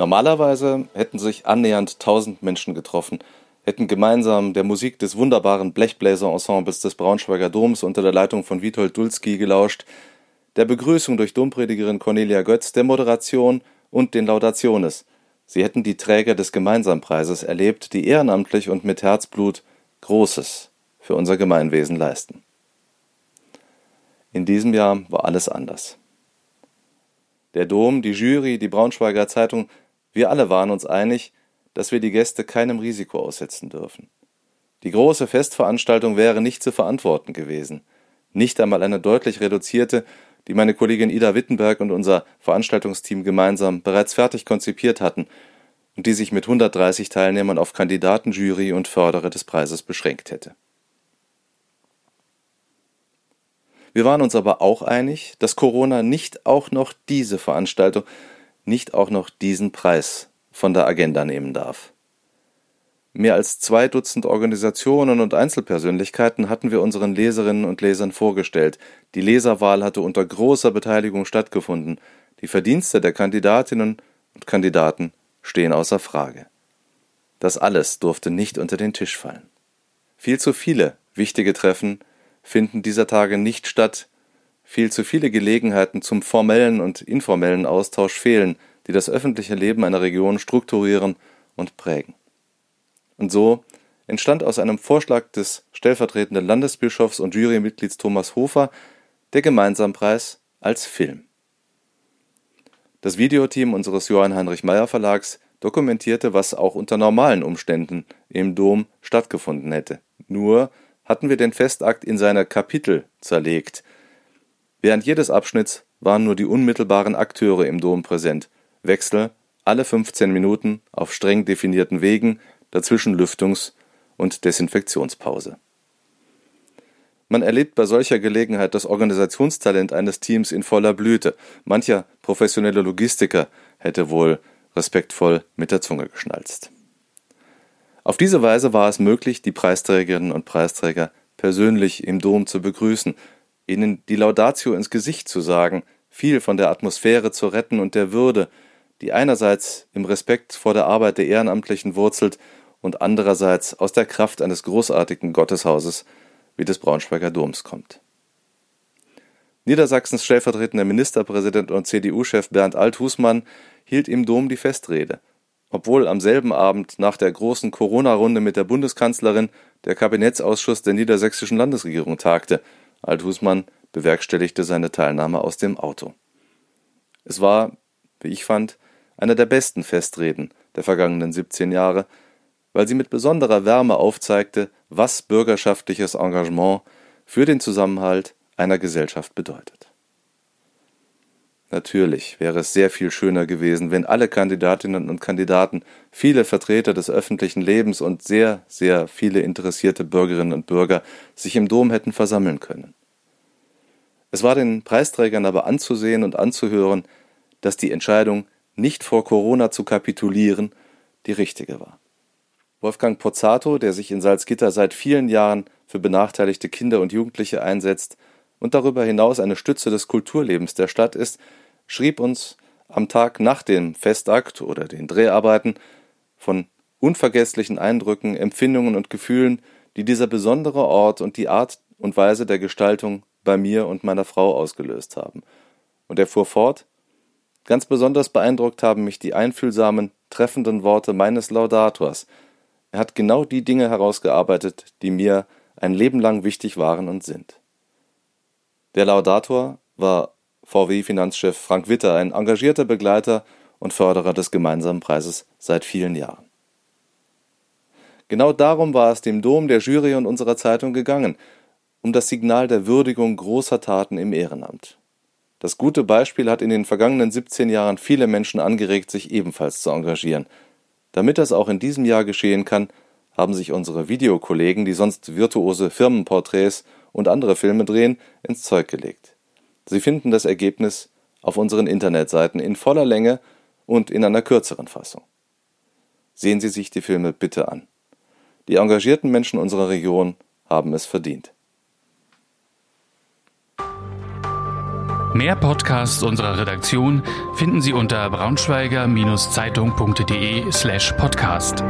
Normalerweise hätten sich annähernd 1000 Menschen getroffen, hätten gemeinsam der Musik des wunderbaren Blechbläser-Ensembles des Braunschweiger Doms unter der Leitung von Witold Dulski gelauscht, der Begrüßung durch Dompredigerin Cornelia Götz, der Moderation und den Laudationes. Sie hätten die Träger des Gemeinsampreises erlebt, die ehrenamtlich und mit Herzblut Großes für unser Gemeinwesen leisten. In diesem Jahr war alles anders. Der Dom, die Jury, die Braunschweiger Zeitung, wir alle waren uns einig, dass wir die Gäste keinem Risiko aussetzen dürfen. Die große Festveranstaltung wäre nicht zu verantworten gewesen. Nicht einmal eine deutlich reduzierte, die meine Kollegin Ida Wittenberg und unser Veranstaltungsteam gemeinsam bereits fertig konzipiert hatten und die sich mit 130 Teilnehmern auf Kandidaten, Jury und Förderer des Preises beschränkt hätte. Wir waren uns aber auch einig, dass Corona nicht auch noch diese Veranstaltung, nicht auch noch diesen Preis von der Agenda nehmen darf. Mehr als zwei Dutzend Organisationen und Einzelpersönlichkeiten hatten wir unseren Leserinnen und Lesern vorgestellt. Die Leserwahl hatte unter großer Beteiligung stattgefunden. Die Verdienste der Kandidatinnen und Kandidaten stehen außer Frage. Das alles durfte nicht unter den Tisch fallen. Viel zu viele wichtige Treffen finden dieser Tage nicht statt, viel zu viele Gelegenheiten zum formellen und informellen Austausch fehlen, die das öffentliche Leben einer Region strukturieren und prägen. Und so entstand aus einem Vorschlag des stellvertretenden Landesbischofs und Jurymitglieds Thomas Hofer der Gemeinsampreis als Film. Das Videoteam unseres Johann Heinrich Meyer Verlags dokumentierte, was auch unter normalen Umständen im Dom stattgefunden hätte. Nur hatten wir den Festakt in seine Kapitel zerlegt. Während jedes Abschnitts waren nur die unmittelbaren Akteure im Dom präsent. Wechsel alle 15 Minuten auf streng definierten Wegen, dazwischen Lüftungs- und Desinfektionspause. Man erlebt bei solcher Gelegenheit das Organisationstalent eines Teams in voller Blüte. Mancher professionelle Logistiker hätte wohl respektvoll mit der Zunge geschnalzt. Auf diese Weise war es möglich, die Preisträgerinnen und Preisträger persönlich im Dom zu begrüßen, ihnen die Laudatio ins Gesicht zu sagen, viel von der Atmosphäre zu retten und der Würde, die einerseits im Respekt vor der Arbeit der Ehrenamtlichen wurzelt und andererseits aus der Kraft eines großartigen Gotteshauses wie des Braunschweiger Doms kommt. Niedersachsens stellvertretender Ministerpräsident und CDU-Chef Bernd Althusmann hielt im Dom die Festrede obwohl am selben Abend nach der großen Corona-Runde mit der Bundeskanzlerin der Kabinettsausschuss der niedersächsischen Landesregierung tagte. Althusmann bewerkstelligte seine Teilnahme aus dem Auto. Es war, wie ich fand, eine der besten Festreden der vergangenen 17 Jahre, weil sie mit besonderer Wärme aufzeigte, was bürgerschaftliches Engagement für den Zusammenhalt einer Gesellschaft bedeutet. Natürlich wäre es sehr viel schöner gewesen, wenn alle Kandidatinnen und Kandidaten, viele Vertreter des öffentlichen Lebens und sehr, sehr viele interessierte Bürgerinnen und Bürger sich im Dom hätten versammeln können. Es war den Preisträgern aber anzusehen und anzuhören, dass die Entscheidung, nicht vor Corona zu kapitulieren, die richtige war. Wolfgang Pozzato, der sich in Salzgitter seit vielen Jahren für benachteiligte Kinder und Jugendliche einsetzt und darüber hinaus eine Stütze des Kulturlebens der Stadt ist, schrieb uns am Tag nach dem Festakt oder den Dreharbeiten von unvergesslichen Eindrücken, Empfindungen und Gefühlen, die dieser besondere Ort und die Art und Weise der Gestaltung bei mir und meiner Frau ausgelöst haben. Und er fuhr fort Ganz besonders beeindruckt haben mich die einfühlsamen, treffenden Worte meines Laudators. Er hat genau die Dinge herausgearbeitet, die mir ein Leben lang wichtig waren und sind. Der Laudator war VW-Finanzchef Frank Witter, ein engagierter Begleiter und Förderer des gemeinsamen Preises seit vielen Jahren. Genau darum war es dem Dom, der Jury und unserer Zeitung gegangen, um das Signal der Würdigung großer Taten im Ehrenamt. Das gute Beispiel hat in den vergangenen 17 Jahren viele Menschen angeregt, sich ebenfalls zu engagieren. Damit das auch in diesem Jahr geschehen kann, haben sich unsere Videokollegen, die sonst virtuose Firmenporträts und andere Filme drehen, ins Zeug gelegt. Sie finden das Ergebnis auf unseren Internetseiten in voller Länge und in einer kürzeren Fassung. Sehen Sie sich die Filme bitte an. Die engagierten Menschen unserer Region haben es verdient. Mehr Podcasts unserer Redaktion finden Sie unter braunschweiger-zeitung.de slash podcast.